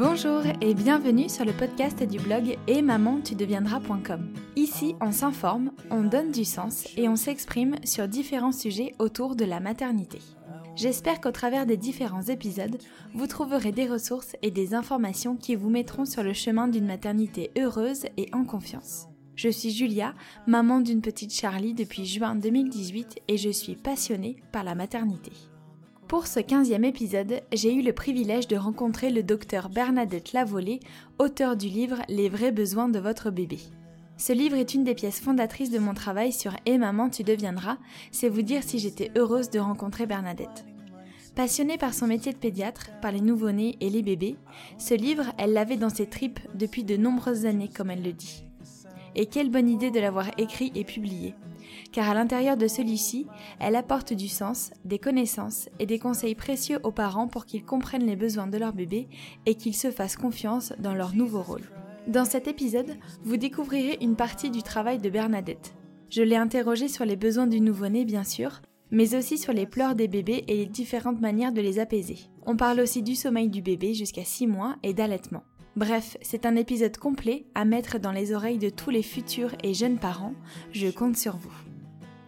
Bonjour et bienvenue sur le podcast du blog et deviendras.com. Ici, on s'informe, on donne du sens et on s'exprime sur différents sujets autour de la maternité. J'espère qu'au travers des différents épisodes, vous trouverez des ressources et des informations qui vous mettront sur le chemin d'une maternité heureuse et en confiance. Je suis Julia, maman d'une petite Charlie depuis juin 2018 et je suis passionnée par la maternité. Pour ce 15e épisode, j'ai eu le privilège de rencontrer le docteur Bernadette Lavolée, auteur du livre Les vrais besoins de votre bébé. Ce livre est une des pièces fondatrices de mon travail sur Et maman tu deviendras, c'est vous dire si j'étais heureuse de rencontrer Bernadette. Passionnée par son métier de pédiatre, par les nouveau-nés et les bébés, ce livre, elle l'avait dans ses tripes depuis de nombreuses années, comme elle le dit. Et quelle bonne idée de l'avoir écrit et publié car à l'intérieur de celui-ci, elle apporte du sens, des connaissances et des conseils précieux aux parents pour qu'ils comprennent les besoins de leur bébé et qu'ils se fassent confiance dans leur nouveau rôle. Dans cet épisode, vous découvrirez une partie du travail de Bernadette. Je l'ai interrogée sur les besoins du nouveau-né bien sûr, mais aussi sur les pleurs des bébés et les différentes manières de les apaiser. On parle aussi du sommeil du bébé jusqu'à 6 mois et d'allaitement. Bref, c'est un épisode complet à mettre dans les oreilles de tous les futurs et jeunes parents. Je compte sur vous.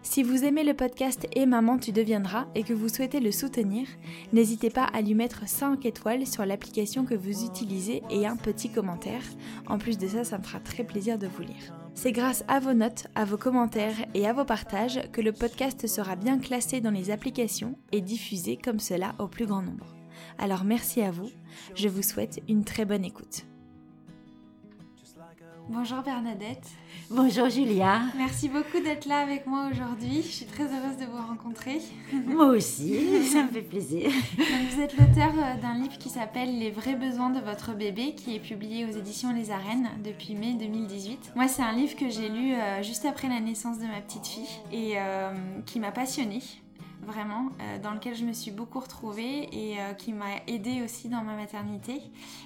Si vous aimez le podcast Et Maman tu deviendras et que vous souhaitez le soutenir, n'hésitez pas à lui mettre 5 étoiles sur l'application que vous utilisez et un petit commentaire. En plus de ça, ça me fera très plaisir de vous lire. C'est grâce à vos notes, à vos commentaires et à vos partages que le podcast sera bien classé dans les applications et diffusé comme cela au plus grand nombre. Alors merci à vous, je vous souhaite une très bonne écoute. Bonjour Bernadette. Bonjour Julia. Merci beaucoup d'être là avec moi aujourd'hui. Je suis très heureuse de vous rencontrer. Moi aussi, ça me fait plaisir. vous êtes l'auteur euh, d'un livre qui s'appelle Les vrais besoins de votre bébé, qui est publié aux éditions Les Arènes depuis mai 2018. Moi, c'est un livre que j'ai lu euh, juste après la naissance de ma petite fille et euh, qui m'a passionnée vraiment, euh, dans lequel je me suis beaucoup retrouvée et euh, qui m'a aidée aussi dans ma maternité.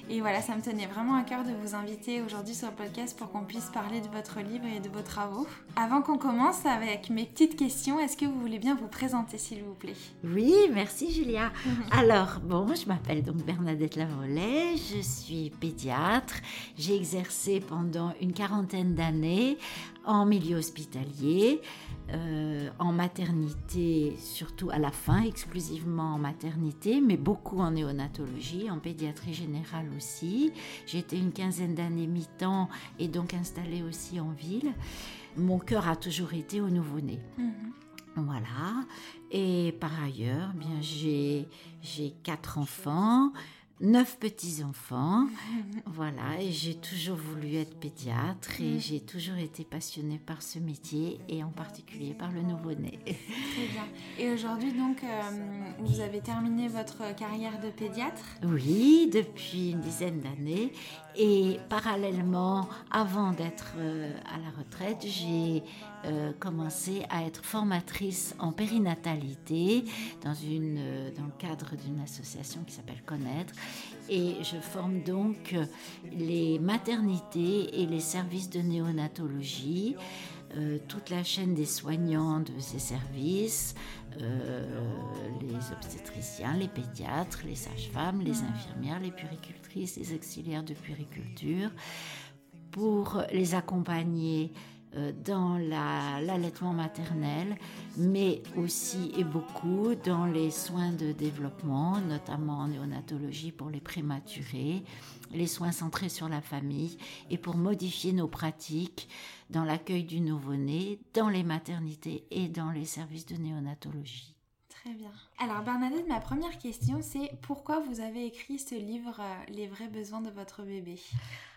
Et voilà, ça me tenait vraiment à cœur de vous inviter aujourd'hui sur le podcast pour qu'on puisse parler de votre livre et de vos travaux. Avant qu'on commence avec mes petites questions, est-ce que vous voulez bien vous présenter s'il vous plaît? Oui, merci Julia. Alors, bon, je m'appelle donc Bernadette Lavollet, je suis pédiatre. J'ai exercé pendant une quarantaine d'années en milieu hospitalier, euh, en maternité, surtout à la fin, exclusivement en maternité, mais beaucoup en néonatologie, en pédiatrie générale aussi. Été une quinzaine d'années mi-temps et donc installée aussi en ville. Mon cœur a toujours été au nouveau-né. Mhm. Voilà. Et par ailleurs, bien j'ai quatre enfants neuf petits-enfants. voilà, et j'ai toujours voulu être pédiatre et mm. j'ai toujours été passionnée par ce métier et en particulier par le nouveau-né. Très bien. Et aujourd'hui, donc, euh, vous avez terminé votre carrière de pédiatre? Oui, depuis une dizaine d'années. Et parallèlement, avant d'être euh, à la retraite, j'ai euh, commencé à être formatrice en périnatalité dans, une, dans le cadre d'une association qui s'appelle Connaître. Et je forme donc les maternités et les services de néonatologie, euh, toute la chaîne des soignants de ces services, euh, les obstétriciens, les pédiatres, les sages-femmes, les infirmières, les puéricultrices, les auxiliaires de puériculture, pour les accompagner euh, dans l'allaitement maternel, mais aussi et beaucoup dans les soins de développement, notamment en néonatologie pour les prématurés, les soins centrés sur la famille et pour modifier nos pratiques dans l'accueil du nouveau-né, dans les maternités et dans les services de néonatologie. Alors Bernadette, ma première question, c'est pourquoi vous avez écrit ce livre euh, Les vrais besoins de votre bébé?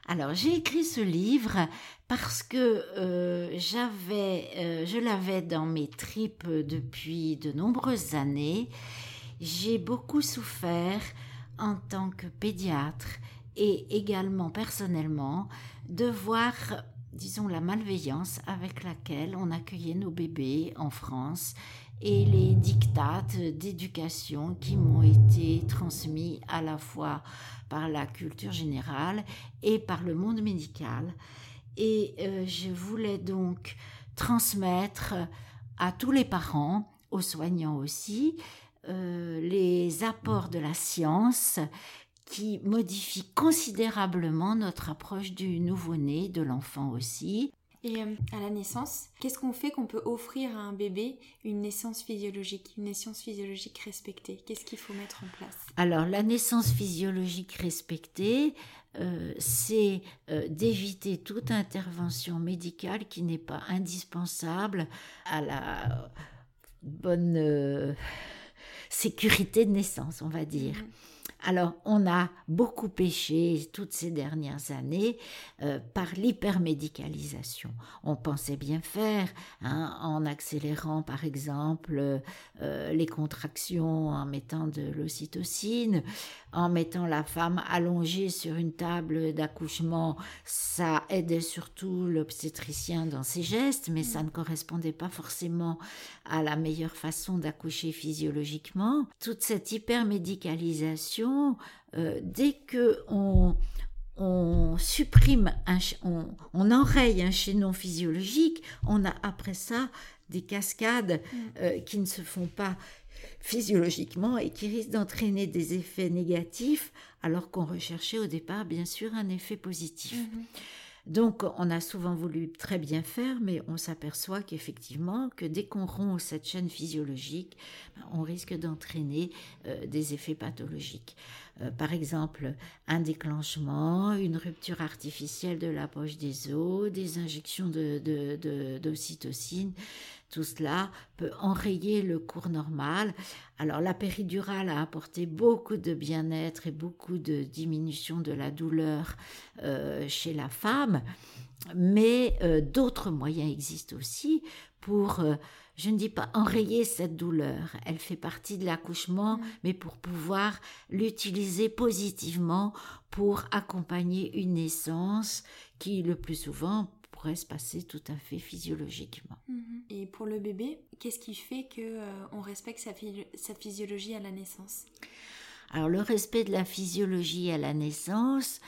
Alors j'ai écrit ce livre parce que euh, euh, je l'avais dans mes tripes depuis de nombreuses années. J'ai beaucoup souffert en tant que pédiatre et également personnellement de voir disons, la malveillance avec laquelle on accueillait nos bébés en France et les dictates d'éducation qui m'ont été transmis à la fois par la culture générale et par le monde médical. Et euh, je voulais donc transmettre à tous les parents, aux soignants aussi, euh, les apports de la science qui modifie considérablement notre approche du nouveau-né, de l'enfant aussi. Et euh, à la naissance, qu'est-ce qu'on fait qu'on peut offrir à un bébé une naissance physiologique, une naissance physiologique respectée? Qu'est-ce qu'il faut mettre en place? Alors la naissance physiologique respectée, euh, c'est euh, d'éviter toute intervention médicale qui n'est pas indispensable à la bonne sécurité de naissance, on va dire. Mhm. Alors, on a beaucoup péché toutes ces dernières années euh, par l'hypermédicalisation. On pensait bien faire hein, en accélérant, par exemple, euh, les contractions, en mettant de l'ocytocine, en mettant la femme allongée sur une table d'accouchement. Ça aidait surtout l'obstétricien dans ses gestes, mais ça ne correspondait pas forcément à la meilleure façon d'accoucher physiologiquement. Toute cette hypermédicalisation euh, dès que on, supprime, on, enraye un chaînon physiologique, on a après ça des cascades mm. euh, qui ne se font pas physiologiquement et qui risquent d'entraîner des effets négatifs alors qu'on recherchait au départ bien sûr un effet positif. Mm-hmm. Donc on a souvent voulu très bien faire, mais on s'aperçoit qu'effectivement, que dès qu'on rompt cette chaîne physiologique, ben, on risque d'entraîner euh, des effets pathologiques. Euh, par exemple, un déclenchement, une rupture artificielle de la poche des os, des injections d'ocytocine. De, tout cela peut enrayer le cours normal. Alors la péridurale a apporté beaucoup de bien-être et beaucoup de diminution de la douleur euh, chez la femme, mais euh, d'autres moyens existent aussi pour, euh, je ne dis pas enrayer cette douleur, elle fait partie de l'accouchement, mmh. mais pour pouvoir l'utiliser positivement pour accompagner une naissance qui le plus souvent pourrait se passer tout à fait physiologiquement. Mhm. Et pour le bébé, qu'est-ce qui fait que euh, on respecte sa, sa, physiologie à la naissance? Alors le respect de la physiologie à la naissance,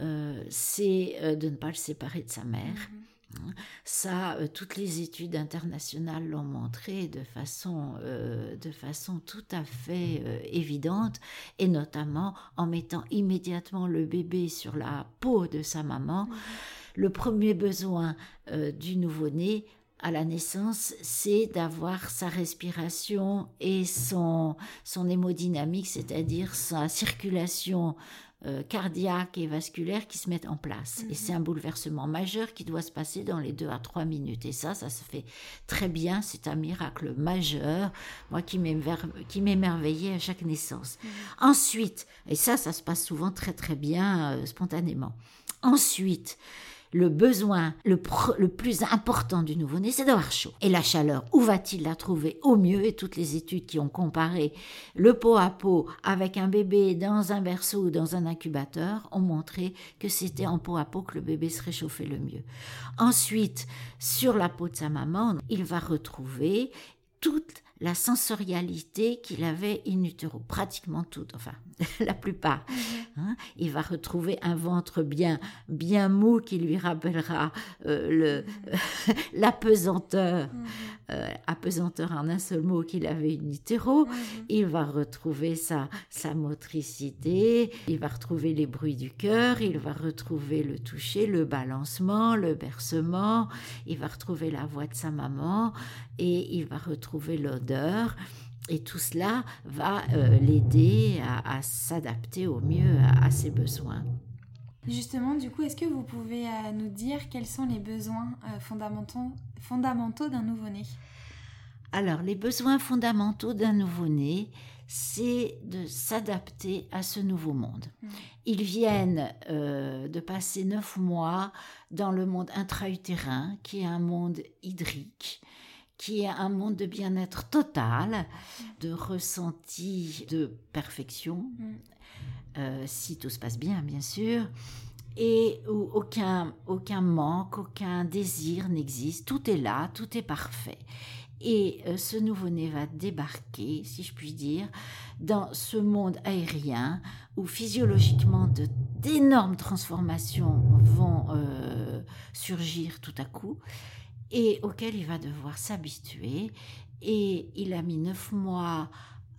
euh, c'est euh, de ne pas le séparer de sa mère. Mhm. Hein. Ça, toutes les études internationales l'ont montré de façon, de façon tout à fait évidente, et notamment en mettant immédiatement le bébé sur la peau de sa maman. Mhm le premier besoin euh, du nouveau-né à la naissance, c'est d'avoir sa respiration et son, son hémodynamique, c'est-à-dire sa circulation euh, cardiaque et vasculaire qui se mettent en place. Et mhm. c'est un bouleversement majeur qui doit se passer dans les deux à trois minutes. Et ça, ça se fait très bien. C'est un miracle majeur, moi qui m'émerveillais à chaque naissance. Mhm. Ensuite, et ça, ça se passe souvent très très bien, euh, spontanément. Ensuite, le besoin le, plus important du nouveau-né, c'est d'avoir chaud. Et la chaleur, où va-t-il la trouver au mieux? Et toutes les études qui ont comparé le pot à pot avec un bébé dans un berceau ou dans un incubateur ont montré que c'était en pot à pot que le bébé se réchauffait le mieux. Ensuite, sur la peau de sa maman, il va retrouver toute la sensorialité qu'il avait in utero, pratiquement toute, enfin la plupart. Mhm. Hein. il va retrouver un ventre bien, bien mou qui lui rappellera euh, le, mhm. l'apesanteur, mhm. Euh, apesanteur en un seul mot qu'il avait in utero. Il va retrouver sa, sa motricité, il va retrouver les bruits du cœur, il va retrouver le toucher, le balancement, le bercement, il va retrouver la voix de sa maman et il va retrouver l'odeur. Et tout cela va euh, l'aider à, s'adapter au mieux à, ses besoins. Justement, du coup, est-ce que vous pouvez euh, nous dire quels sont les besoins euh, fondamentaux, fondamentaux d'un nouveau-né? Alors, les besoins fondamentaux d'un nouveau-né, c'est de s'adapter à ce nouveau monde. Mmh. Ils viennent de passer neuf mois dans le monde intra-utérin, qui est un monde hydrique, qui est un monde de bien-être total, de ressenti de perfection, mm. Euh, si tout se passe bien, bien sûr, et où aucun, aucun manque, aucun désir n'existe. Tout est là, tout est parfait. Et euh, ce nouveau-né va débarquer, si je puis dire, dans ce monde aérien où physiologiquement d'énormes transformations vont euh, surgir tout à coup et auquel il va devoir s'habituer. Et il a mis neuf mois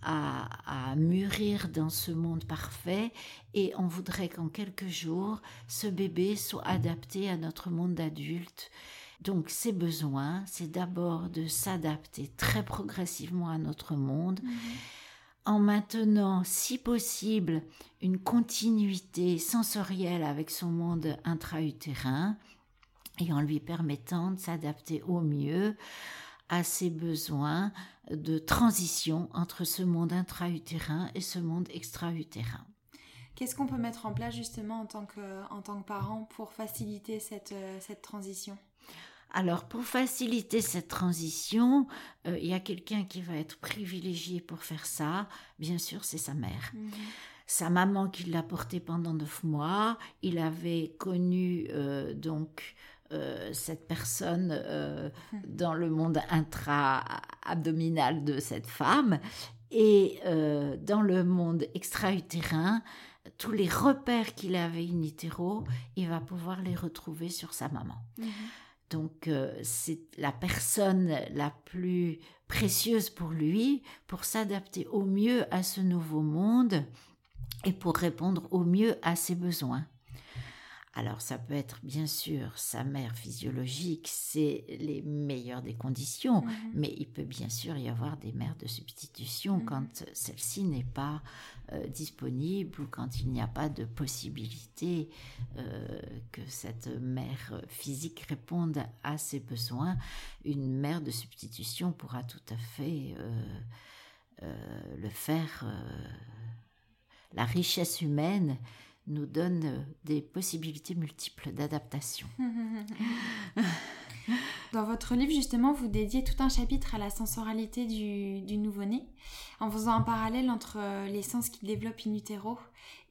à, mûrir dans ce monde parfait et on voudrait qu'en quelques jours, ce bébé soit adapté à notre monde d'adulte. Donc ses besoins, c'est d'abord de s'adapter très progressivement à notre monde. Mhm. en maintenant, si possible, une continuité sensorielle avec son monde intra-utérin et en lui permettant de s'adapter au mieux à ses besoins de transition entre ce monde intra-utérin et ce monde extra-utérin. Qu'est-ce qu'on peut mettre en place justement en tant que, en tant que parent pour faciliter cette, euh, cette transition? Alors, pour faciliter cette transition, euh, il y a quelqu'un qui va être privilégié pour faire ça. Bien sûr, c'est sa mère. Mhm. Sa maman qui l'a porté pendant neuf mois. Il avait connu euh, donc euh, cette personne euh, dans le monde intra-abdominal de cette femme et euh, dans le monde extra-utérin, tous les repères qu'il avait in utero, il va pouvoir les retrouver sur sa maman. Mhm. Donc c'est la personne la plus précieuse pour lui pour s'adapter au mieux à ce nouveau monde et pour répondre au mieux à ses besoins. Alors ça peut être bien sûr sa mère physiologique, c'est les meilleures des conditions, mais il peut bien sûr y avoir des mères de substitution mhm. quand celle-ci n'est pas euh, disponible ou quand il n'y a pas de possibilité euh, que cette mère physique réponde à ses besoins. Une mère de substitution pourra tout à fait euh, le faire. la richesse humaine nous donne euh, des possibilités multiples d'adaptation. Dans votre livre, justement, vous dédiez tout un chapitre à la sensorialité du, nouveau-né, en faisant un parallèle entre euh, les sens qu'il développe in utero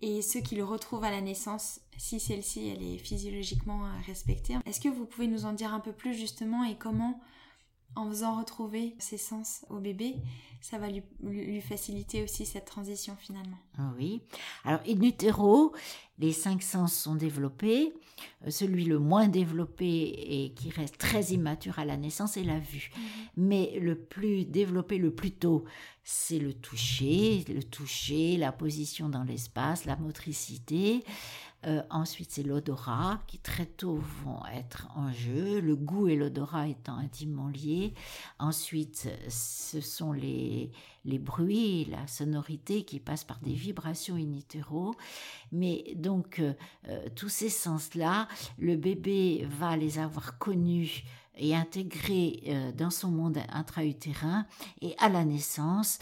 et ceux qu'il retrouve à la naissance, si celle-ci elle est physiologiquement euh, respectée. Est-ce que vous pouvez nous en dire un peu plus justement et comment en faisant retrouver ses sens au bébé, ça va lui, faciliter aussi cette transition finalement. Ah oui. Alors, in utero, les cinq sens sont développés. Euh, celui le moins développé et qui reste très immature à la naissance est la vue. Mhm. Mais le plus développé le plus tôt, c'est le toucher, le toucher, la position dans l'espace, la motricité. Euh, ensuite, c'est l'odorat qui très tôt vont être en jeu, le goût et l'odorat étant intimement liés. Ensuite, ce sont les, les bruits, la sonorité qui passent par des vibrations in utero. Mais donc, euh, euh, tous ces sens-là, le bébé va les avoir connus et intégrés dans son monde intra-utérin et à la naissance,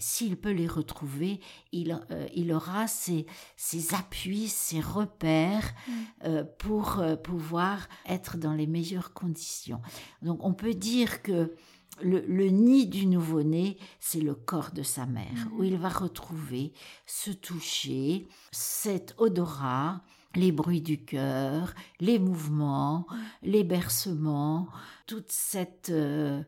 s'il peut les retrouver, il, euh, il aura ses, ses, appuis, ses repères mm. euh, pour euh, pouvoir être dans les meilleures conditions. Donc on peut dire que le, nid du nouveau-né, c'est le corps de sa mère, mm. où il va retrouver ce toucher, cet odorat, les bruits du cœur, les mouvements, les bercements, toute cette euh,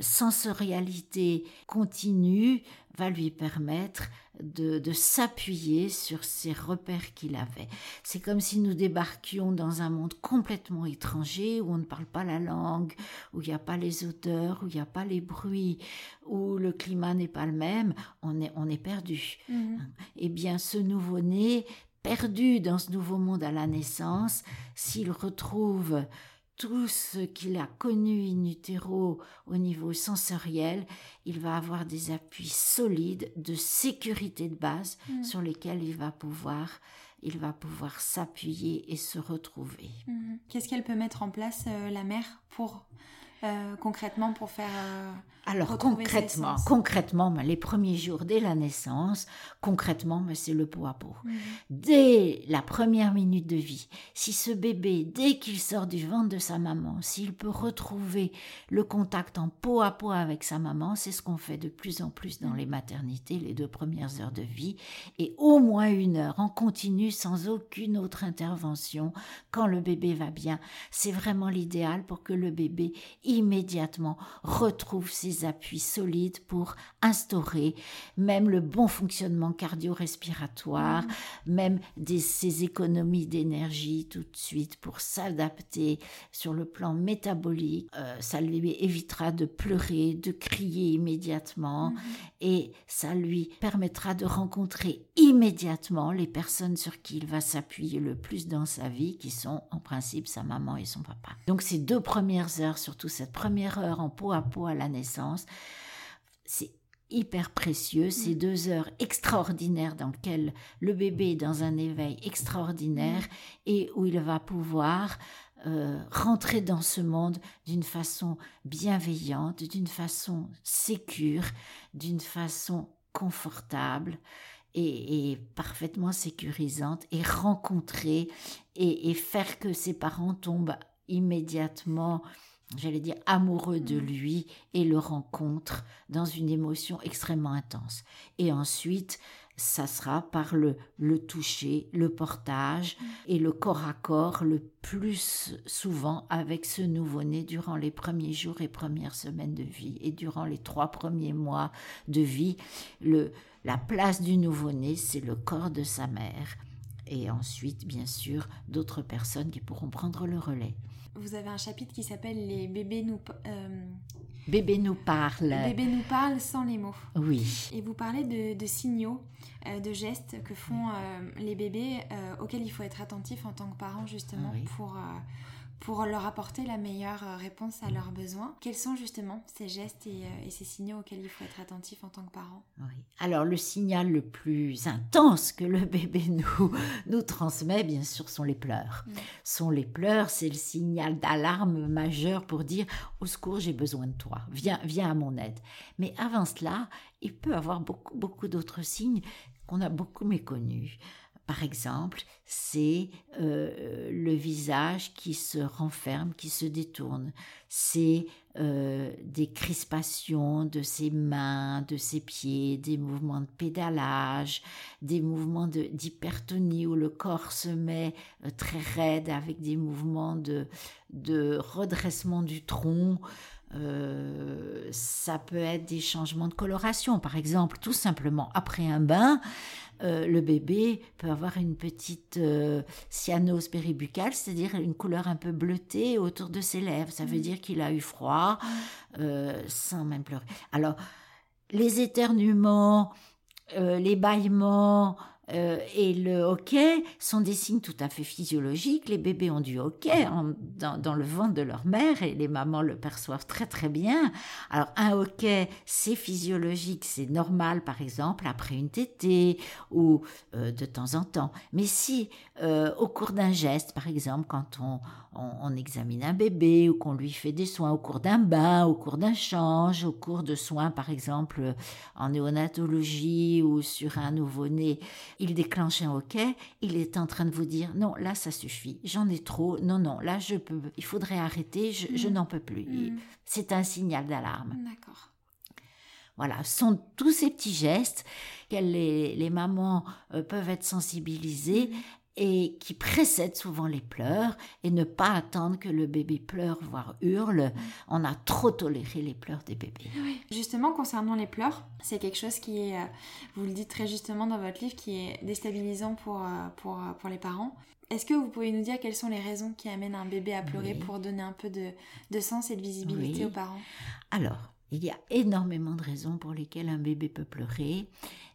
sensorialité continue va lui permettre de, s'appuyer sur ces repères qu'il avait. C'est comme si nous débarquions dans un monde complètement étranger, où on ne parle pas la langue, où il n'y a pas les odeurs, où il n'y a pas les bruits, où le climat n'est pas le même, on est, on est perdu. Mhm. Eh bien, ce nouveau-né, perdu dans ce nouveau monde à la naissance, s'il retrouve tout ce qu'il a connu in utero au niveau sensoriel, il va avoir des appuis solides de sécurité de base mm. sur lesquels il va pouvoir il va pouvoir s'appuyer et se retrouver. Mm. Qu'est-ce qu'elle peut mettre en place euh, la mère pour euh, concrètement pour faire euh, alors concrètement, concrètement, les premiers jours dès la naissance, concrètement, c'est le pot à pot. Mhm. Dès la première minute de vie, si ce bébé, dès qu'il sort du ventre de sa maman, s'il peut retrouver le contact en peau à peau avec sa maman, c'est ce qu'on fait de plus en plus dans mhm. les maternités, les deux premières heures de vie, et au moins une heure en continu sans aucune autre intervention quand le bébé va bien. C'est vraiment l'idéal pour que le bébé immédiatement retrouve ses des appuis solides pour instaurer même le bon fonctionnement cardio-respiratoire, même des, ces économies d'énergie tout de suite pour s'adapter sur le plan métabolique. Euh, ça lui évitera de pleurer, de crier immédiatement mhm. et ça lui permettra de rencontrer immédiatement les personnes sur qui il va s'appuyer le plus dans sa vie, qui sont en principe sa maman et son papa. Donc ces deux premières heures, surtout cette première heure en peau à peau à la naissance, c'est hyper précieux, ces mm. deux heures extraordinaires dans lesquelles le bébé est dans un éveil extraordinaire mm. et où il va pouvoir euh, rentrer dans ce monde d'une façon bienveillante, d'une façon sécure, d'une façon confortable et, parfaitement sécurisante et rencontrer et, faire que ses parents tombent immédiatement j'allais dire, amoureux de mm. lui et le rencontrent dans une émotion extrêmement intense. Et ensuite, ça sera par le, le toucher, le portage mm. et le corps à corps le plus souvent avec ce nouveau-né durant les premiers jours et premières semaines de vie et durant les trois premiers mois de vie. Le, la place du nouveau-né, c'est le corps de sa mère. Et ensuite, bien sûr, d'autres personnes qui pourront prendre le relais. Vous avez un chapitre qui s'appelle Les bébés nous... Euh, Bébé nous parle. Bébé nous parle sans les mots. Oui. Et vous parlez de, signaux, euh, de gestes que font euh, les bébés auxquels il faut être attentif en tant que parent justement pour pour leur apporter la meilleure euh, réponse à leurs besoins. Quels sont justement ces gestes et, euh, ces signaux auxquels il faut être attentif en tant que parent? Alors le signal le plus intense que le bébé nous, nous transmet, bien sûr, sont les pleurs. Sont les pleurs, c'est le signal d'alarme majeur pour dire au secours, j'ai besoin de toi, viens, viens à mon aide. Mais avant cela, il peut avoir beaucoup, beaucoup d'autres signes qu'on a beaucoup méconnus. Par exemple, c'est euh, le visage qui se renferme, qui se détourne. C'est euh, des crispations de ses mains, de ses pieds, des mouvements de pédalage, des mouvements d'hypertonie où le corps se met euh, très raide avec des mouvements de, de redressement du tronc. Ça peut être des changements de coloration, par exemple, tout simplement après un bain, euh, le bébé peut avoir une petite euh, cyanose péribuccale, c'est-à-dire une couleur un peu bleutée autour de ses lèvres. Ça veut mm. dire qu'il a eu froid euh, sans même pleurer. Alors, les éternuements, les bâillements, euh, et le hockey sont des signes tout à fait physiologiques. Les bébés ont du hockey dans, le ventre de leur mère et les mamans le perçoivent très très bien. Alors un hockey, c'est physiologique, c'est normal par exemple après une tétée ou euh, de temps en temps. Mais si euh, au cours d'un geste, par exemple quand on, on, examine un bébé ou qu'on lui fait des soins au cours d'un bain, au cours d'un change, au cours de soins par exemple en néonatologie ou sur un nouveau-né, il déclenche un hoquet, il est en train de vous dire non, là ça suffit, j'en ai trop, non, non, là je peux, il faudrait arrêter, je, mm. n'en peux plus. Mm. C'est un signal d'alarme. D'accord. Voilà, ce sont tous ces petits gestes que les, mamans euh, peuvent être sensibilisées mm et qui précède souvent les pleurs et ne pas attendre que le bébé pleure, voire hurle. On a trop toléré les pleurs des bébés. Justement, concernant les pleurs, c'est quelque chose qui est, euh, vous le dites très justement dans votre livre, qui est déstabilisant pour, euh, pour, euh, pour les parents. Est-ce que vous pouvez nous dire quelles sont les raisons qui amènent un bébé à pleurer pour donner un peu de, de sens et de visibilité aux parents? Alors, il y a énormément de raisons pour lesquelles un bébé peut pleurer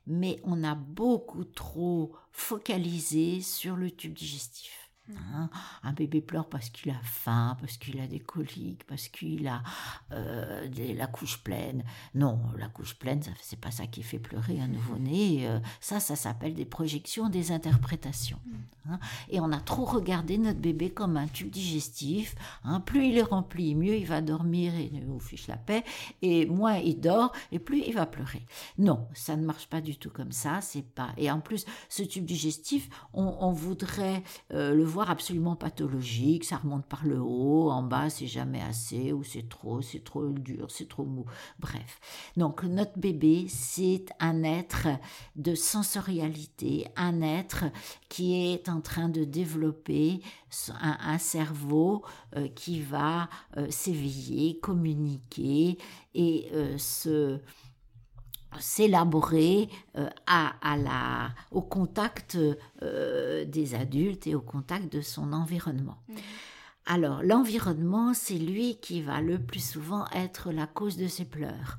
mais on a beaucoup trop focalisé sur le tube digestif. Hein. un bébé pleure parce qu'il a faim, parce qu'il a des coliques, parce qu'il a euh, la couche pleine. Non, la couche pleine, c'est pas ça qui fait pleurer un nouveau-né. Euh, ça, ça s'appelle des projections, des interprétations. Mm. Hein. Et on a trop regardé notre bébé comme un tube digestif. Hein. Plus il est rempli, mieux il va dormir et nous fiche la paix. Et moins il dort, et plus il va pleurer. Non, ça ne marche pas du tout comme ça. C'est pas. Et en plus, ce tube digestif, on, voudrait euh, le voir absolument pathologique, ça remonte par le haut, en bas c'est jamais assez, ou c'est trop, c'est trop dur, c'est trop mou, bref. Donc notre bébé, c'est un être de sensorialité, un être qui est en train de développer un, cerveau euh, qui va euh, s'éveiller, communiquer et euh, se s'élaborer à, la, au contact des adultes et au contact de son environnement. Mmh. Alors l'environnement, c'est lui qui va le plus souvent être la cause de ses pleurs.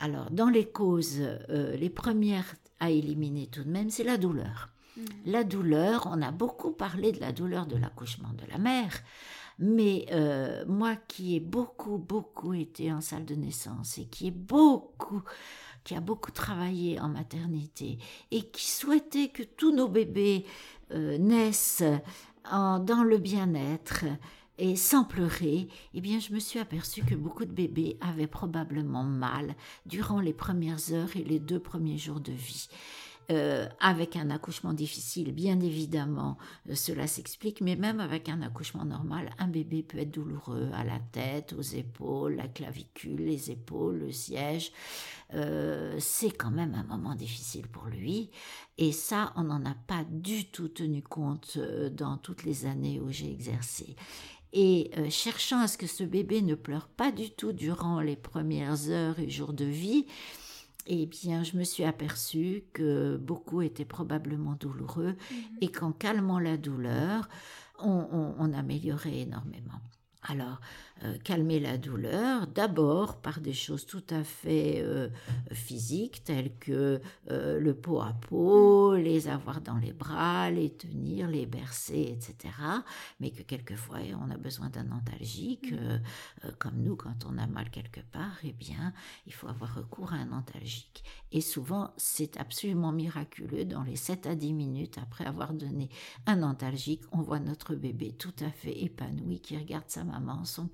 Alors dans les causes, les premières à éliminer tout de même, c'est la douleur. Mm. La douleur, on a beaucoup parlé de la douleur de l'accouchement de la mère, mais euh, moi qui ai beaucoup, beaucoup été en salle de naissance et qui ai beaucoup, qui a beaucoup travaillé en maternité et qui souhaitait que tous nos bébés euh, naissent dans le bien-être et sans pleurer, eh bien, je me suis aperçue que beaucoup de bébés avaient probablement mal durant les premières heures et les deux premiers jours de vie. Euh, avec un accouchement difficile, bien évidemment, euh, cela s'explique, mais même avec un accouchement normal, un bébé peut être douloureux à la tête, aux épaules, la clavicule, les épaules, le siège. Euh, c'est quand même un moment difficile pour lui. Et ça, on n'en a pas du tout tenu compte dans toutes les années où j'ai exercé. Et cherchant à ce que ce bébé ne pleure pas du tout durant les premières heures et jours de vie, eh bien, je me suis aperçue que beaucoup étaient probablement douloureux mhm. et qu'en calmant la douleur, on améliorait énormément. Alors, calmer la douleur, d'abord par des choses tout à fait euh, physiques, telles que euh, le pot à pot, les avoir dans les bras, les tenir, les bercer, etc. Mais que quelquefois, on a besoin d'un antalgique, mm. comme nous, quand on a mal quelque part, eh bien, il faut avoir recours à un antalgique. Et souvent, c'est absolument miraculeux. Dans les 7 à 10 minutes après avoir donné un antalgique, on voit notre bébé tout à fait épanoui qui regarde sa main son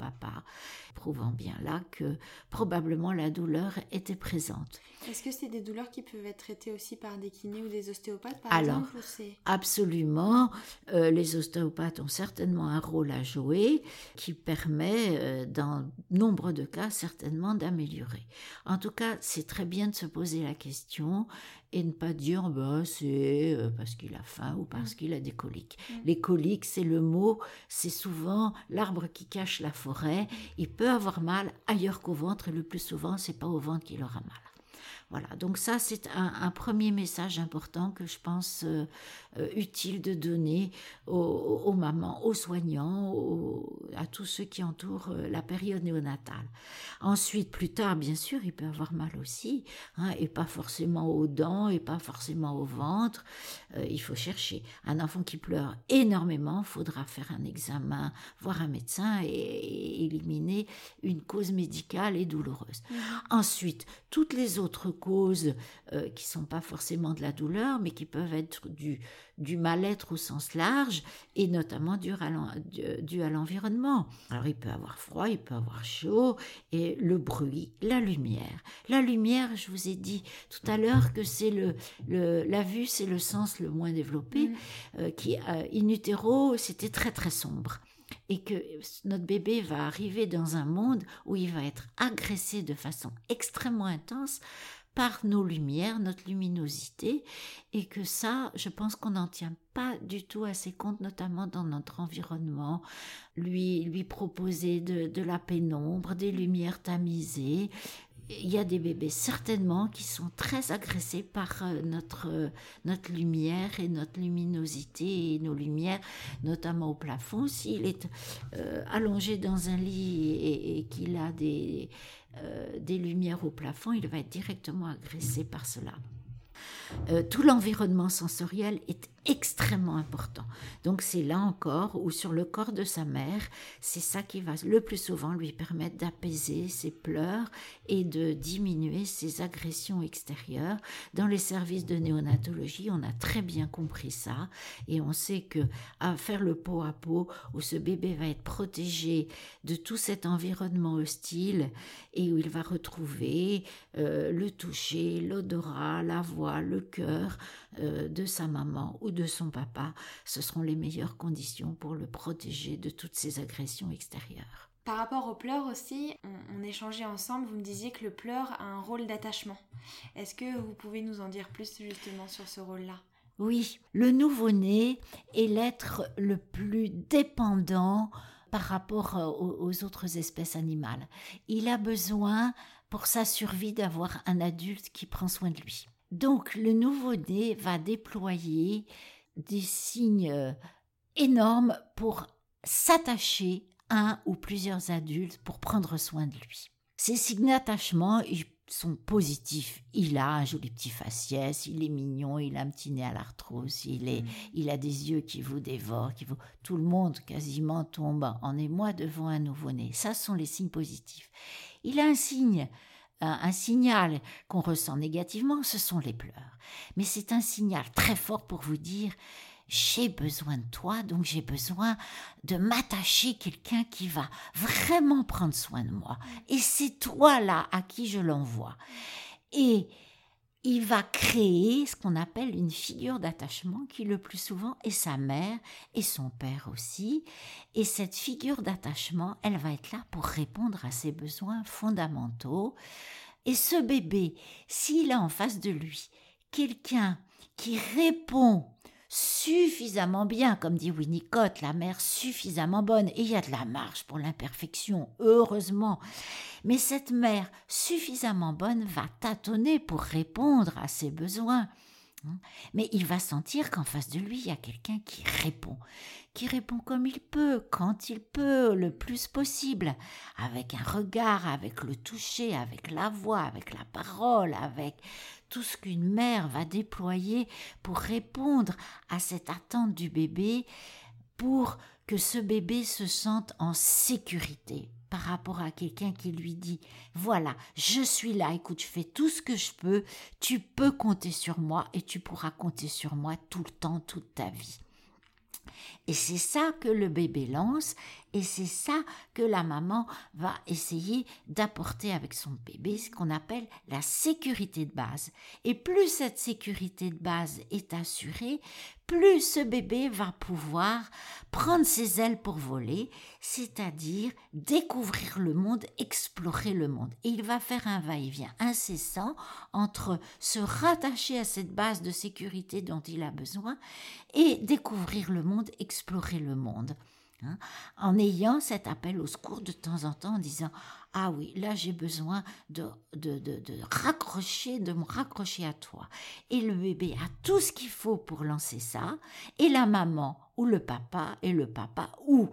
prouvant bien là que probablement la douleur était présente. Est-ce que c'est des douleurs qui peuvent être traitées aussi par des kinés ou des ostéopathes par Alors, exemple Absolument. Euh, les ostéopathes ont certainement un rôle à jouer qui permet, euh, dans nombre de cas, certainement d'améliorer. En tout cas, c'est très bien de se poser la question et ne pas dire bah, c'est euh, parce qu'il a faim ou parce mm. qu'il a des coliques. Mm. Les coliques, c'est le mot, c'est souvent l'arbre qui cache la forêt. Il peut avoir mal ailleurs qu'au ventre et le plus souvent, c'est pas au ventre qu'il aura mal. Voilà, donc ça c'est un, premier message important que je pense euh, euh, utile de donner aux, mamans, aux soignants, à tous ceux qui entourent euh, la période néonatale. Ensuite, plus tard, bien sûr, il peut avoir mal aussi, hein, et pas forcément aux dents, et pas forcément au ventre. il faut chercher. Un enfant qui pleure énormément, faudra faire un examen, voir un médecin et, éliminer une cause médicale et douloureuse. Mmh. Ensuite, toutes les autres causes euh, qui sont pas forcément de la douleur, mais qui peuvent être du, du mal-être au sens large, et notamment dû à l'environnement. Alors il peut avoir froid, il peut avoir chaud, et le bruit, la lumière. La lumière, je vous ai dit tout à l'heure que c'est le, le, la vue, c'est le sens le moins développé, mmh. euh, qui euh, in utero, c'était très très sombre et que notre bébé va arriver dans un monde où il va être agressé de façon extrêmement intense par nos lumières, notre luminosité, et que ça, je pense qu'on n'en tient pas du tout assez compte, notamment dans notre environnement, lui, lui proposer de, de la pénombre, des lumières tamisées, il y a des bébés certainement qui sont très agressés par euh, notre, euh, notre lumière et notre luminosité et nos lumières, notamment au plafond. S'il est euh, allongé dans un lit et, qu'il a des, des lumières au plafond, il va être directement agressé par cela. tout l'environnement sensoriel est extrêmement important. Donc c'est là encore où sur le corps de sa mère, c'est ça qui va le plus souvent lui permettre d'apaiser ses pleurs et de diminuer ses agressions extérieures. Dans les services de néonatologie, on a très bien compris ça et on sait que à faire le pot à pot où ce bébé va être protégé de tout cet environnement hostile et où il va retrouver euh, le toucher, l'odorat, la voix, le cœur euh, de sa maman ou de son papa, ce seront les meilleures conditions pour le protéger de toutes ces agressions extérieures. Par rapport aux pleurs aussi, on, échangeait ensemble, vous me disiez que le pleur a un rôle d'attachement. Est-ce que vous pouvez nous en dire plus justement sur ce rôle-là? Oui, le nouveau-né est l'être le plus dépendant par rapport euh, aux autres espèces animales. Il a besoin pour sa survie d'avoir un adulte qui prend soin de lui. Donc le nouveau-né va déployer des signes euh, énormes pour s'attacher un ou plusieurs adultes pour prendre soin de lui. Ces signes d'attachement sont positifs. Il a un joli petit faciès, il est mignon, il a un petit nez à l'arthrose, il, est, mm. il a des yeux qui vous dévorent, qui vous... tout le monde quasiment tombe en émoi devant un nouveau-né. Ça sont les signes positifs. Il a un signe un signal qu'on ressent négativement, ce sont les pleurs. Mais c'est un signal très fort pour vous dire j'ai besoin de toi, donc j'ai besoin de m'attacher quelqu'un qui va vraiment prendre soin de moi. Et c'est toi là à qui je l'envoie. Et il va créer ce qu'on appelle une figure d'attachement qui le plus souvent est sa mère et son père aussi. Et cette figure d'attachement, elle va être là pour répondre à ses besoins fondamentaux. Et ce bébé, s'il a en face de lui quelqu'un qui répond suffisamment bien, comme dit Winnicott, la mère suffisamment bonne, et il y a de la marge pour l'imperfection, heureusement. Mais cette mère suffisamment bonne va tâtonner pour répondre à ses besoins. Hein. Mais il va sentir qu'en face de lui, il y a quelqu'un qui répond, qui répond comme il peut, quand il peut, le plus possible, avec un regard, avec le toucher, avec la voix, avec la parole, avec tout ce qu'une mère va déployer pour répondre à cette attente du bébé, pour que ce bébé se sente en sécurité par rapport à quelqu'un qui lui dit voilà, je suis là, écoute, je fais tout ce que je peux, tu peux compter sur moi et tu pourras compter sur moi tout le temps, toute ta vie. Et c'est ça que le bébé lance et c'est ça que la maman va essayer d'apporter avec son bébé, ce qu'on appelle la sécurité de base. Et plus cette sécurité de base est assurée, plus ce bébé va pouvoir prendre ses ailes pour voler, c'est-à-dire découvrir le monde, explorer le monde. Et il va faire un va-et-vient incessant entre se rattacher à cette base de sécurité dont il a besoin et découvrir le monde, explorer le monde. Hein, en ayant cet appel au secours de temps en temps en disant ah oui là j'ai besoin de, de, de, de, raccrocher de me raccrocher à toi et le bébé a tout ce qu'il faut pour lancer ça et la maman ou le papa et le papa ou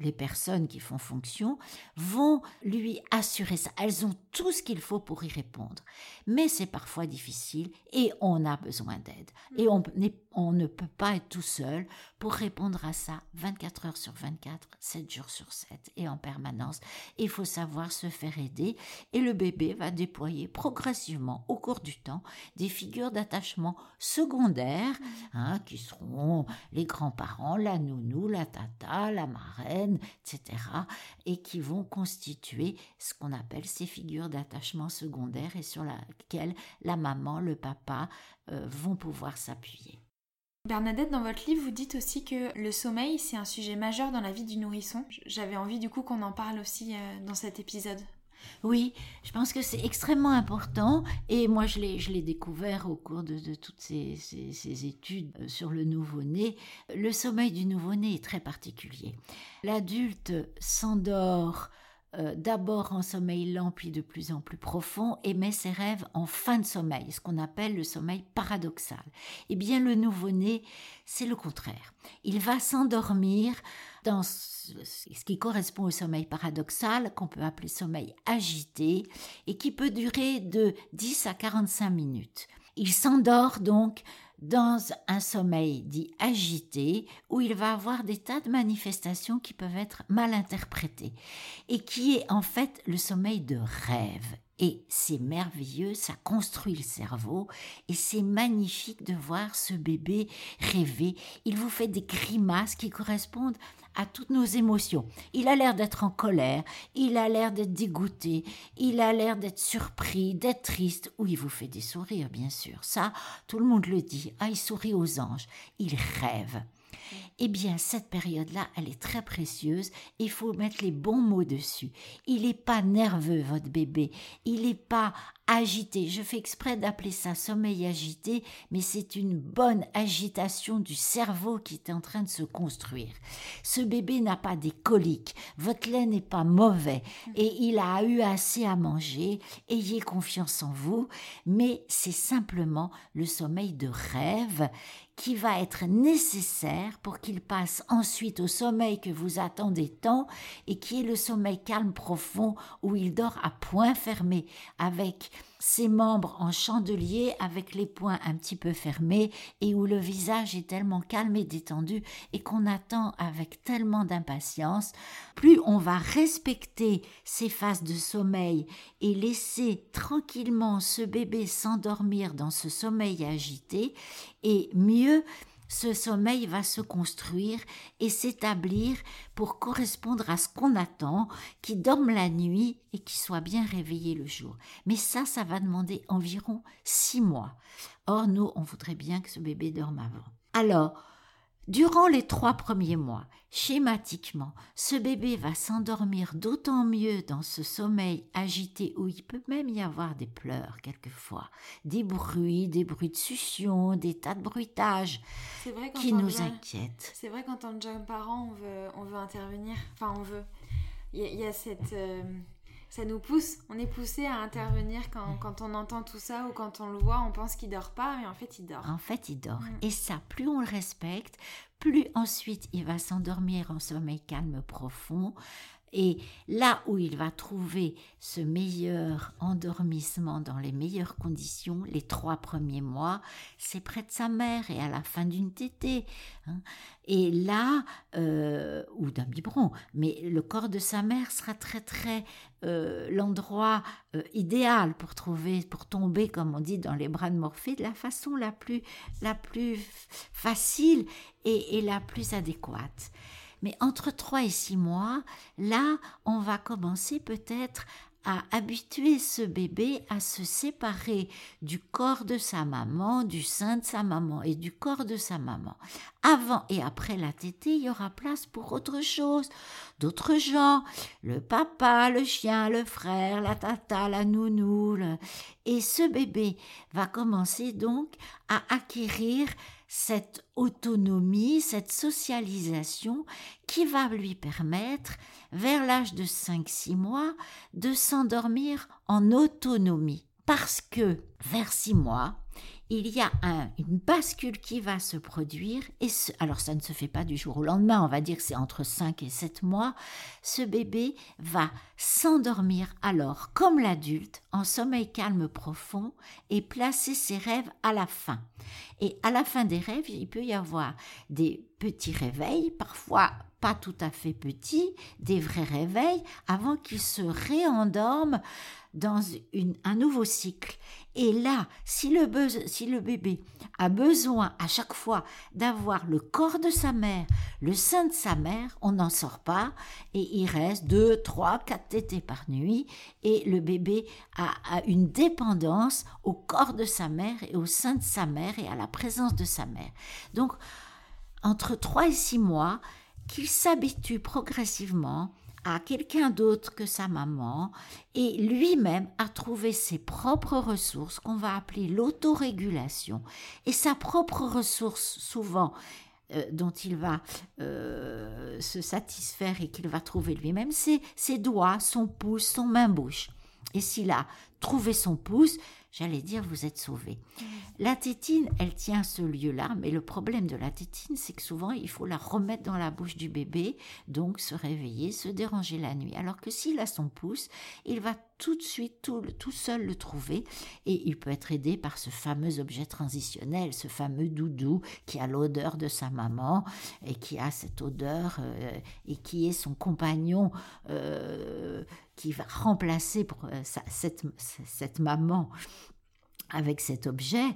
les personnes qui font fonction vont lui assurer ça. Elles ont tout ce qu'il faut pour y répondre. Mais c'est parfois difficile et on a besoin d'aide. Et on, on, ne peut pas être tout seul pour répondre à ça 24 heures sur 24, 7 jours sur 7 et en permanence. Il faut savoir se faire aider et le bébé va déployer progressivement au cours du temps des figures d'attachement secondaires hein, qui seront les grands-parents, la nounou, la tata, la marraine, etc., et qui vont constituer ce qu'on appelle ces figures d'attachement secondaire et sur lesquelles la maman, le papa euh, vont pouvoir s'appuyer. Bernadette, dans votre livre, vous dites aussi que le sommeil, c'est un sujet majeur dans la vie du nourrisson. J'avais envie du coup qu'on en parle aussi euh, dans cet épisode. Oui, je pense que c'est extrêmement important et moi je l'ai découvert au cours de, toutes ces, ces, études euh, sur le nouveau-né. Le sommeil du nouveau-né est très particulier. L'adulte s'endort euh, d'abord en sommeil lent puis de plus en plus profond et met ses rêves en fin de sommeil, ce qu'on appelle le sommeil paradoxal. Eh bien le nouveau-né, c'est le contraire. Il va s'endormir dans ce qui correspond au sommeil paradoxal, qu'on peut appeler sommeil agité, et qui peut durer de 10 à 45 minutes. Il s'endort donc dans un sommeil dit agité, où il va avoir des tas de manifestations qui peuvent être mal interprétées, et qui est en fait le sommeil de rêve. Et c'est merveilleux, ça construit le cerveau, et c'est magnifique de voir ce bébé rêver. Il vous fait des grimaces qui correspondent à toutes nos émotions. Il a l'air d'être en colère, il a l'air d'être dégoûté, il a l'air d'être surpris, d'être triste, ou il vous fait des sourires, bien sûr. Ça, tout le monde le dit. Ah, il sourit aux anges. Il rêve. Eh bien, cette période-là, elle est très précieuse. Il faut mettre les bons mots dessus. Il n'est pas nerveux, votre bébé. Il n'est pas agité. Je fais exprès d'appeler ça sommeil agité, mais c'est une bonne agitation du cerveau qui est en train de se construire. Ce bébé n'a pas des coliques. Votre lait n'est pas mauvais et il a eu assez à manger. Ayez confiance en vous, mais c'est simplement le sommeil de rêve qui va être nécessaire pour qu'il passe ensuite au sommeil que vous attendez tant et qui est le sommeil calme profond où il dort à point fermé avec ses membres en chandelier avec les poings un petit peu fermés et où le visage est tellement calme et détendu et qu'on attend avec tellement d'impatience, plus on va respecter ces phases de sommeil et laisser tranquillement ce bébé s'endormir dans ce sommeil agité, et mieux ce sommeil va se construire et s'établir pour correspondre à ce qu'on attend, qui dorme la nuit et qui soit bien réveillé le jour. Mais ça, ça va demander environ six mois. Or, nous, on voudrait bien que ce bébé dorme avant. Alors, Durant les trois premiers mois, schématiquement, ce bébé va s'endormir d'autant mieux dans ce sommeil agité où il peut même y avoir des pleurs quelquefois, des bruits, des bruits de succion, des tas de bruitages qui nous inquiètent. C'est vrai qu'en tant que jeune parent, on veut, on veut intervenir. Enfin, on veut. Il y, a cette. Euh, ça nous pousse, on est poussé à intervenir quand, quand, on entend tout ça ou quand on le voit, on pense qu'il dort pas, mais en fait il dort. En fait il dort. Mm. Et ça, plus on le respecte, plus ensuite il va s'endormir en sommeil calme profond, et là où il va trouver ce meilleur endormissement dans les meilleures conditions, les trois premiers mois, c'est près de sa mère et à la fin d'une tétée. Hein. Et là, euh, ou d'un biberon, mais le corps de sa mère sera très très euh, l'endroit euh, idéal pour trouver, pour tomber, comme on dit, dans les bras de Morphée de la façon la plus, la plus facile et la plus adéquate. Mais entre 3 et 6 mois, là, on va commencer peut-être à habituer ce bébé à se séparer du corps de sa maman, du sein de sa maman et du corps de sa maman. Avant et après la tétée, il y aura place pour autre chose, d'autres gens, le papa, le chien, le frère, la tata, la nounou. Et ce bébé va commencer donc à acquérir cette autonomie, cette socialisation qui va lui permettre, vers l'âge de 5-6 mois, de s'endormir en autonomie. Parce que vers 6 mois, il y a une bascule qui va se produire, et alors ça ne se fait pas du jour au lendemain, on va dire que c'est entre 5 et 7 mois, ce bébé va s'endormir alors comme l'adulte en sommeil calme profond et placer ses rêves à la fin. Et à la fin des rêves, il peut y avoir des petits réveils, parfois pas tout à fait petits, des vrais réveils, avant qu'il se réendorme dans un nouveau cycle. Et là, si le, bébé a besoin à chaque fois d'avoir le corps de sa mère, le sein de sa mère, on n'en sort pas et il reste 2, 3, 4 tétés par nuit et le bébé a, a une dépendance au corps de sa mère et au sein de sa mère et à la présence de sa mère. Donc, entre 3 et 6 mois, qu'il s'habitue progressivement à quelqu'un d'autre que sa maman et lui-même à trouver ses propres ressources qu'on va appeler l'autorégulation et sa propre ressource souvent euh, dont il va euh, se satisfaire et qu'il va trouver lui-même, c'est ses doigts, son pouce, son main-bouche. Et s'il a trouvé son pouce, j'allais dire, vous êtes sauvé. La tétine, elle tient ce lieu-là, mais le problème de la tétine, c'est que souvent, il faut la remettre dans la bouche du bébé, donc se réveiller, se déranger la nuit. Alors que s'il a son pouce, il va tout de suite, tout, tout, seul le trouver, et il peut être aidé par ce fameux objet transitionnel, ce fameux doudou qui a l'odeur de sa maman, et qui a cette odeur, euh, et qui est son compagnon. Euh, qui va remplacer euh, cette, maman avec cet objet,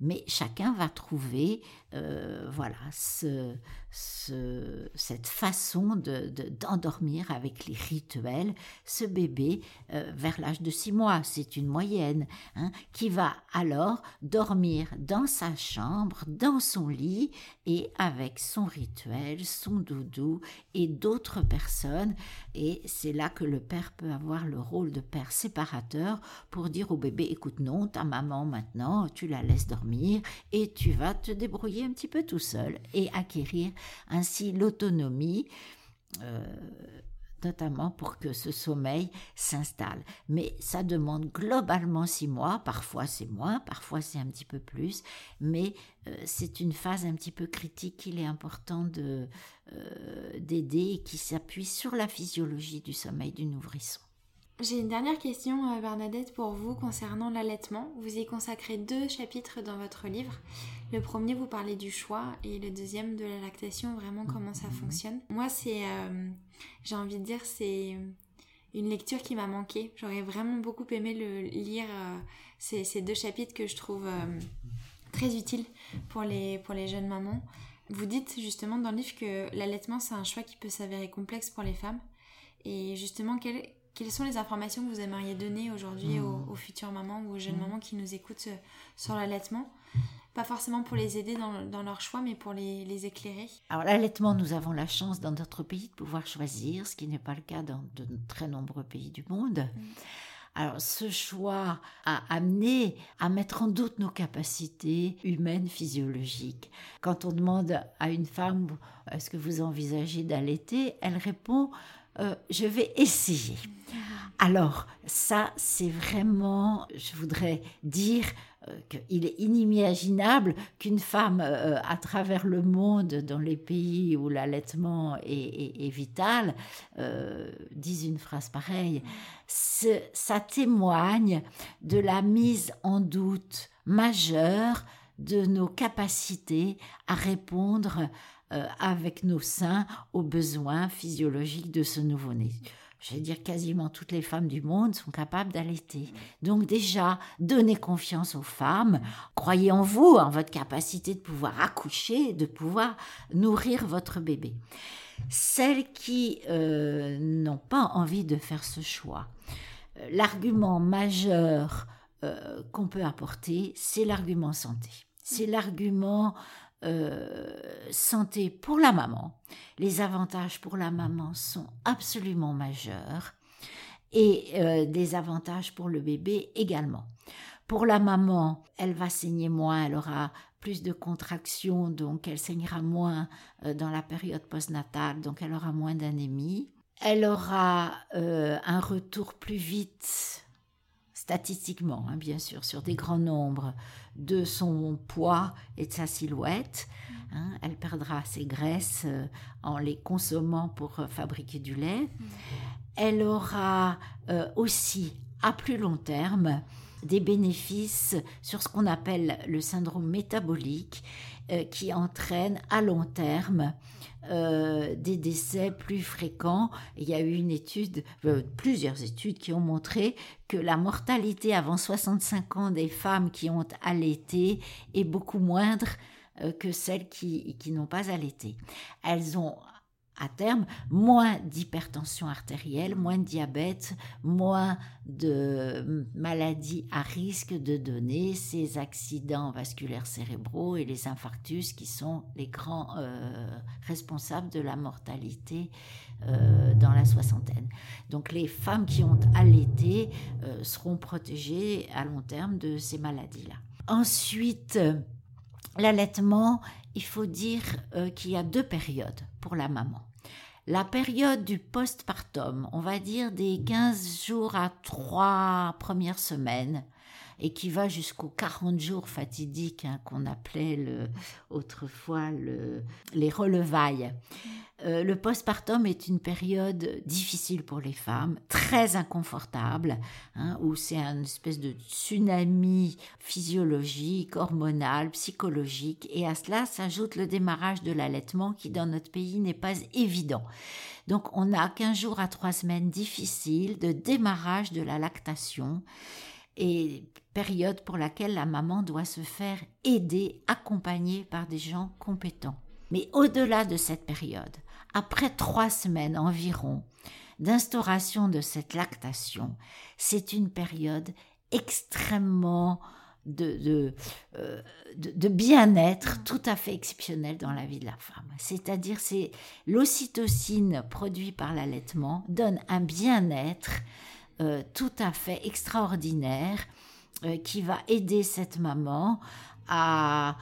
mais chacun va trouver euh, voilà ce, cette façon de, d'endormir avec les rituels ce bébé euh, vers l'âge de six mois, c'est une moyenne, hein, qui va alors dormir dans sa chambre, dans son lit et avec son rituel, son doudou et d'autres personnes. Et c'est là que le père peut avoir le rôle de père séparateur pour dire au bébé, écoute non, ta maman maintenant, tu la laisses dormir et tu vas te débrouiller un petit peu tout seul et acquérir ainsi l'autonomie. Euh, notamment pour que ce sommeil s'installe. Mais ça demande globalement six mois, parfois c'est moins, parfois c'est un petit peu plus, mais euh, c'est une phase un petit peu critique qu'il est important euh, d'aider et qui s'appuie sur la physiologie du sommeil du nourrisson. J'ai une dernière question, euh, Bernadette, pour vous concernant l'allaitement. Vous y consacrez deux chapitres dans votre livre. Le premier, vous parlez du choix, et le deuxième, de la lactation, vraiment comment ça fonctionne. Moi, c'est, euh, j'ai envie de dire, c'est une lecture qui m'a manqué. J'aurais vraiment beaucoup aimé le lire euh, ces, deux chapitres que je trouve très utiles pour les, pour les jeunes mamans. Vous dites justement dans le livre que l'allaitement, c'est un choix qui peut s'avérer complexe pour les femmes. Et justement, quel, quelles sont les informations que vous aimeriez donner aujourd'hui aux, mmh. futures mamans ou aux jeunes mmh. mamans qui nous écoutent euh, sur l'allaitement? Pas forcément pour les aider dans, leur choix, mais pour les, éclairer. Alors l'allaitement, nous avons la chance dans notre pays de pouvoir choisir, ce qui n'est pas le cas dans de très nombreux pays du monde. Mmh. Alors ce choix a amené à mettre en doute nos capacités humaines physiologiques. Quand on demande à une femme est-ce que vous envisagez d'allaiter, elle répond euh, je vais essayer. Alors, ça, c'est vraiment, je voudrais dire euh, qu'il est inimaginable qu'une femme euh, à travers le monde, dans les pays où l'allaitement est, vital, dise une phrase pareille. ça témoigne de la mise en doute majeure de nos capacités à répondre avec nos seins aux besoins physiologiques de ce nouveau-né. Je vais dire quasiment toutes les femmes du monde sont capables d'allaiter. Donc déjà, donnez confiance aux femmes, croyez en vous, en votre capacité de pouvoir accoucher, de pouvoir nourrir votre bébé. Celles qui euh, n'ont pas envie de faire ce choix, euh, l'argument majeur qu'on peut apporter, c'est l'argument santé. C'est l'argument euh, santé pour la maman. Les avantages pour la maman sont absolument majeurs et euh, des avantages pour le bébé également. Pour la maman, elle va saigner moins, elle aura plus de contractions, donc elle saignera moins euh, dans la période postnatale, donc elle aura moins d'anémie. Elle aura un retour plus vite statistiquement, hein, bien sûr, sur des grands nombres de son poids et de sa silhouette. Hein. elle perdra ses graisses euh, en les consommant pour euh, fabriquer du lait. Elle aura euh, aussi, à plus long terme, des bénéfices sur ce qu'on appelle le syndrome métabolique qui entraîne à long terme euh, des décès plus fréquents. Il y a eu une étude, euh, plusieurs études qui ont montré que la mortalité avant 65 ans des femmes qui ont allaité est beaucoup moindre euh, que celles qui, qui n'ont pas allaité. Elles ont à terme, moins d'hypertension artérielle, moins de diabète, moins de maladies à risque de donner ces accidents vasculaires cérébraux et les infarctus qui sont les grands euh, responsables de la mortalité euh, dans la soixantaine. Donc les femmes qui ont allaité euh, seront protégées à long terme de ces maladies-là. Ensuite, l'allaitement, il faut dire qu'il y a deux périodes pour la maman. La période du postpartum, on va dire des 15 jours à 3 premières semaines, et qui va jusqu'aux 40 jours fatidiques hein, qu'on appelait autrefois le, les relevailles. Euh, le postpartum est une période difficile pour les femmes, très inconfortable, hein, où c'est une espèce de tsunami physiologique, hormonal, psychologique, et à cela s'ajoute le démarrage de l'allaitement qui dans notre pays n'est pas évident. Donc on a 15 jours à 3 semaines difficiles de démarrage de la lactation et période pour laquelle la maman doit se faire aider, accompagner par des gens compétents. Mais au-delà de cette période, après trois semaines environ d'instauration de cette lactation, c'est une période extrêmement de, euh, de, de, bien-être tout à fait exceptionnel dans la vie de la femme. C'est-à-dire, c'est l'ocytocine produite par l'allaitement donne un bien-être euh, tout à fait extraordinaire euh, qui va aider cette maman à,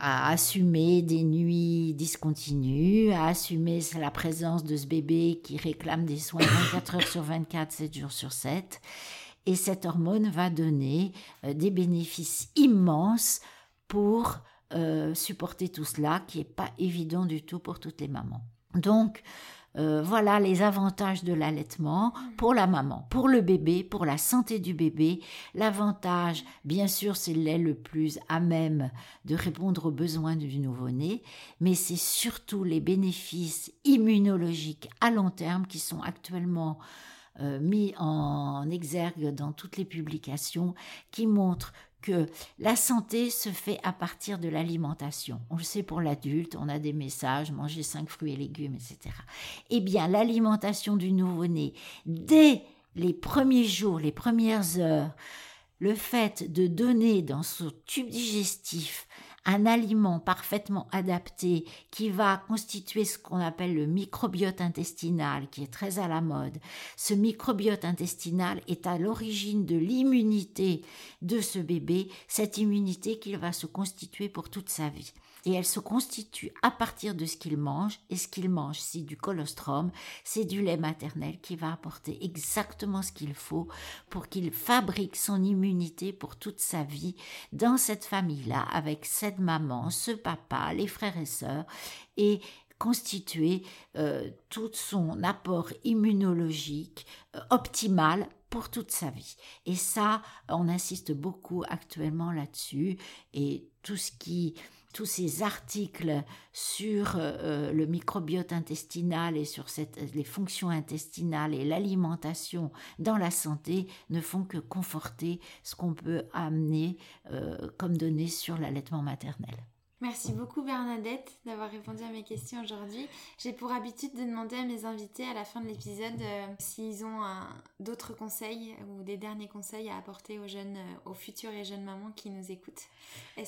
à assumer des nuits discontinues, à assumer la présence de ce bébé qui réclame des soins 24 heures sur 24, 7 jours sur 7 et cette hormone va donner euh, des bénéfices immenses pour euh, supporter tout cela, qui n'est pas évident du tout pour toutes les mamans. Donc, euh, voilà les avantages de l'allaitement pour la maman, pour le bébé, pour la santé du bébé. L'avantage, bien sûr, c'est le lait le plus à même de répondre aux besoins du nouveau-né, mais c'est surtout les bénéfices immunologiques à long terme qui sont actuellement euh, mis en exergue dans toutes les publications qui montrent que la santé se fait à partir de l'alimentation. On le sait pour l'adulte, on a des messages, manger cinq fruits et légumes, etc. Eh bien, l'alimentation du nouveau-né, dès les premiers jours, les premières heures, le fait de donner dans son tube digestif un aliment parfaitement adapté qui va constituer ce qu'on appelle le microbiote intestinal, qui est très à la mode. Ce microbiote intestinal est à l'origine de l'immunité de ce bébé, cette immunité qu'il va se constituer pour toute sa vie et elle se constitue à partir de ce qu'il mange. Et ce qu'il mange, c'est du colostrum, c'est du lait maternel qui va apporter exactement ce qu'il faut pour qu'il fabrique son immunité pour toute sa vie dans cette famille-là, avec cette maman, ce papa, les frères et sœurs, et constituer euh, tout son apport immunologique euh, optimal pour toute sa vie. Et ça, on insiste beaucoup actuellement là-dessus. Et tout ce qui tous ces articles sur euh, euh, le microbiote intestinal et sur les fonctions intestinales et l'alimentation dans la santé ne font que conforter ce qu'on peut amener euh, comme données sur l'allaitement maternel. Merci beaucoup Bernadette d'avoir répondu à mes questions aujourd'hui. J'ai pour habitude de demander à mes invités à la fin de l'épisode euh, s'ils ont d'autres conseils ou des derniers conseils à apporter aux jeunes, euh, aux futures et jeunes mamans qui nous écoutent. Euh,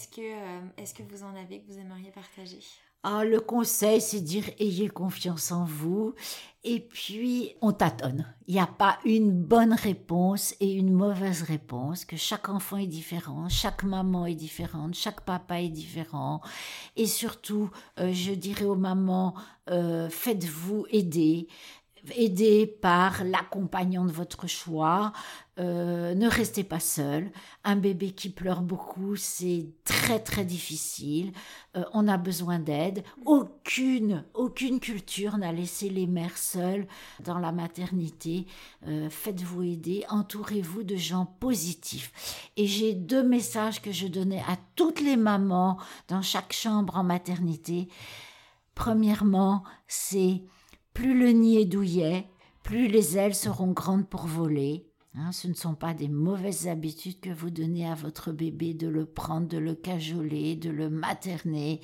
est-ce que vous en avez que vous aimeriez partager? Ah, le conseil, c'est dire ayez confiance en vous. Et puis, on tâtonne. Il n'y a pas une bonne réponse et une mauvaise réponse, que chaque enfant est différent, chaque maman est différente, chaque papa est différent. Et surtout, euh, je dirais aux mamans, euh, faites-vous aider aidé par l'accompagnant de votre choix. Euh, ne restez pas seul. Un bébé qui pleure beaucoup, c'est très très difficile. Euh, on a besoin d'aide. Aucune, aucune culture n'a laissé les mères seules dans la maternité. Euh, faites-vous aider. Entourez-vous de gens positifs. Et j'ai deux messages que je donnais à toutes les mamans dans chaque chambre en maternité. Premièrement, c'est plus le nid est douillet, plus les ailes seront grandes pour voler. Hein, ce ne sont pas des mauvaises habitudes que vous donnez à votre bébé de le prendre, de le cajoler, de le materner,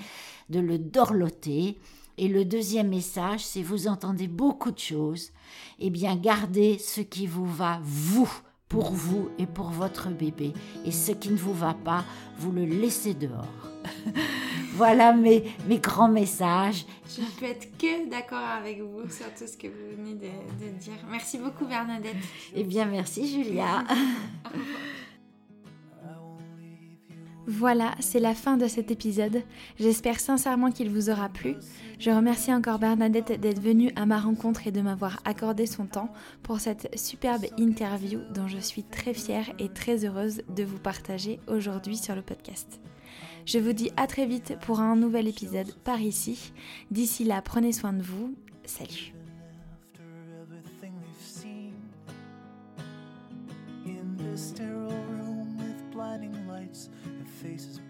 de le dorloter. Et le deuxième message, c'est vous entendez beaucoup de choses, eh bien gardez ce qui vous va, vous, pour vous et pour votre bébé. Et ce qui ne vous va pas, vous le laissez dehors. voilà mes, mes grands messages. Je ne peux être que d'accord avec vous sur tout ce que vous venez de, dire. Merci beaucoup Bernadette. Eh bien merci Julia. Voilà, c'est la fin de cet épisode. J'espère sincèrement qu'il vous aura plu. Je remercie encore Bernadette d'être venue à ma rencontre et de m'avoir accordé son temps pour cette superbe interview dont je suis très fière et très heureuse de vous partager aujourd'hui sur le podcast. Je vous dis à très vite pour un nouvel épisode par ici. D'ici là, prenez soin de vous. Salut. Faces